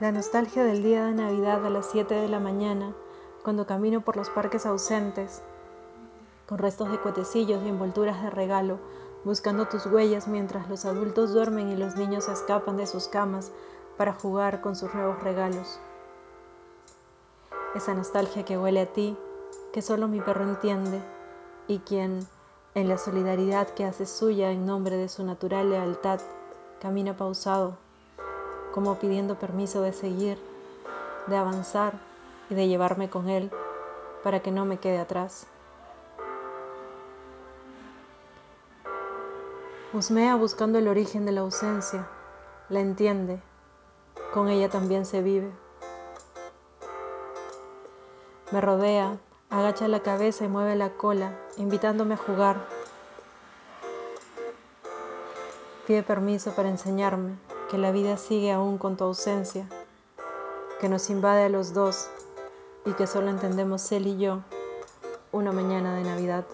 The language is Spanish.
La nostalgia del día de Navidad a las 7 de la mañana, cuando camino por los parques ausentes, con restos de cuetecillos y envolturas de regalo, buscando tus huellas mientras los adultos duermen y los niños escapan de sus camas para jugar con sus nuevos regalos. Esa nostalgia que huele a ti, que solo mi perro entiende y quien, en la solidaridad que hace suya en nombre de su natural lealtad, camina pausado como pidiendo permiso de seguir, de avanzar y de llevarme con él para que no me quede atrás. Usmea buscando el origen de la ausencia, la entiende, con ella también se vive. Me rodea, agacha la cabeza y mueve la cola, invitándome a jugar. Pide permiso para enseñarme, que la vida sigue aún con tu ausencia, que nos invade a los dos y que solo entendemos él y yo una mañana de Navidad.